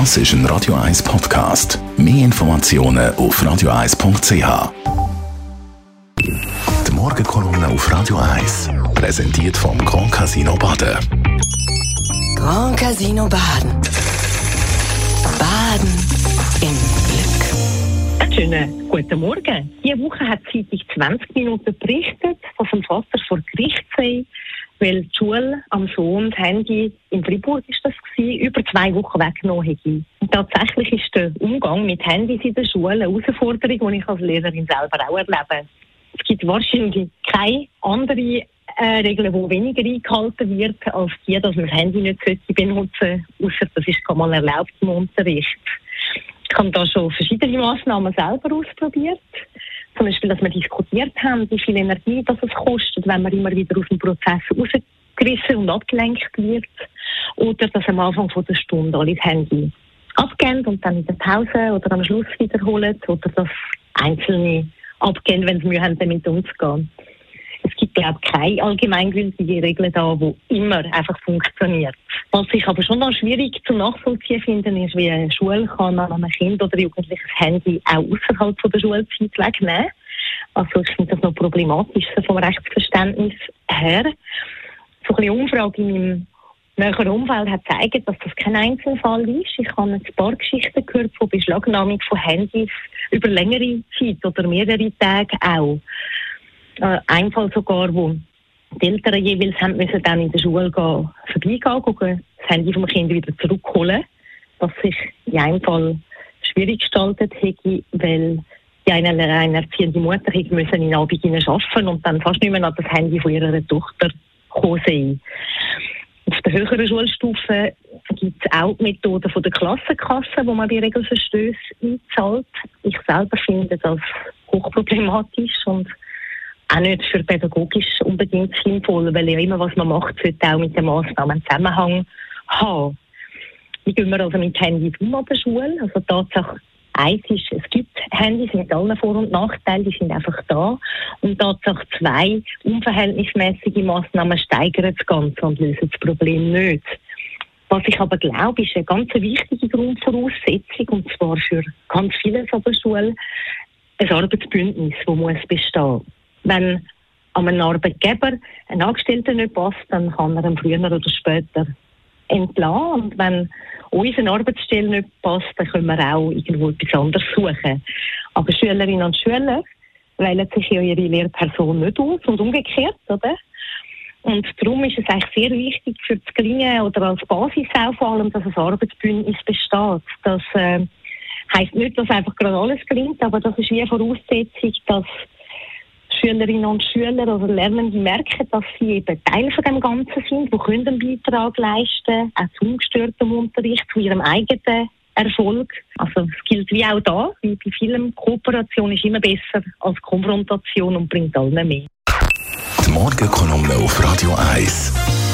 Das ist ein Radio 1 Podcast. Mehr Informationen auf radio1.ch. Die Morgenkolumne auf Radio 1 präsentiert vom Grand Casino Baden. Grand Casino Baden. Baden im Glück. Schönen guten Morgen. Diese Woche hat Zeitung 20 Minuten berichtet, dass ein Vater vor Gericht sei, weil die Schule am Sohn das Handy in Fribourg ist das gewesen, über zwei Wochen weggenommen hätte. Und tatsächlich ist der Umgang mit Handys in der Schule eine Herausforderung, die ich als Lehrerin selber auch erlebe. Es gibt wahrscheinlich keine andere äh, Regel, die weniger eingehalten wird, als die, dass man das Handy nicht benutzen sollte, außer das ist mal erlaubt im Unterricht. Ich habe da schon verschiedene Massnahmen selber ausprobiert. Zum Beispiel, dass wir diskutiert haben, wie viel Energie das es kostet, wenn man immer wieder aus dem Prozess rausgerissen und abgelenkt wird. Oder dass am Anfang von der Stunde alle das Handy abgehen und dann in der Pause oder am Schluss wiederholen. Oder dass Einzelne abgehen, wenn sie Mühe haben, damit umzugehen. Es gibt, glaube ich, keine allgemeingültige Regel da, die immer einfach funktioniert. Was ich aber schon noch schwierig zu nachvollziehen finde, ist, wie eine Schule kann an einem Kind oder Jugendlichen das Handy auch außerhalb der Schulzeit wegnehmen. Also ich finde das noch problematisch vom Rechtsverständnis her. So ein bisschen Umfrage in meinem näheren Umfeld hat gezeigt, dass das kein Einzelfall ist. Ich habe ein paar Geschichten gehört von Beschlagnahmung von Handys über längere Zeit oder mehrere Tage auch äh, ein Fall sogar, wo die Eltern jeweils haben müssen dann in der Schule gehen, vorbeigehen, gucken, das Handy vom Kind wieder zurückholen, was sich in einem Fall schwierig gestaltet hätte, weil die eine alleinerziehende Mutter hätte müssen in Abend arbeiten und dann fast nicht mehr an das Handy von ihrer Tochter kommen sein. Auf der höheren Schulstufe gibt es auch die Methoden von der Klassenkasse, wo man die Regelverstöße einzahlt. Ich selber finde das hochproblematisch und auch nicht für pädagogisch unbedingt sinnvoll, weil ja immer, was man macht, sollte auch mit den Massnahmen Zusammenhang haben. Wie gehen wir also mit Handys um an der Schule? Also Tatsache eins ist, es gibt Handys mit allen Vor- und Nachteilen, die sind einfach da. Und Tatsache zwei, unverhältnismäßige Massnahmen steigern das Ganze und lösen das Problem nicht. Was ich aber glaube, ist eine ganz wichtige Grundvoraussetzung, und zwar für ganz viele an der Schule, ein Arbeitsbündnis, das muss bestehen wenn an einem Arbeitgeber ein Angestellter nicht passt, dann kann er ihn früher oder später entlassen. Und wenn unsere Arbeitsstelle nicht passt, dann können wir auch irgendwo etwas anderes suchen. Aber Schülerinnen und Schüler wählen sich ja ihre Lehrperson nicht aus und umgekehrt, oder? Und darum ist es eigentlich sehr wichtig für das Gelingen oder als Basis auch vor allem, dass ein Arbeitsbündnis besteht. Das äh, heisst nicht, dass einfach gerade alles gelingt, aber das ist wie eine Voraussetzung, dass Schülerinnen und Schüler oder Lernende merken, dass sie eben Teil von dem Ganzen sind, die können einen Beitrag leisten, auch zu ungestörtem Unterricht, zu ihrem eigenen Erfolg. Also es gilt wie auch da, wie bei vielen, Kooperation ist immer besser als Konfrontation und bringt allen mehr. Die Morgenkolumne auf Radio 1.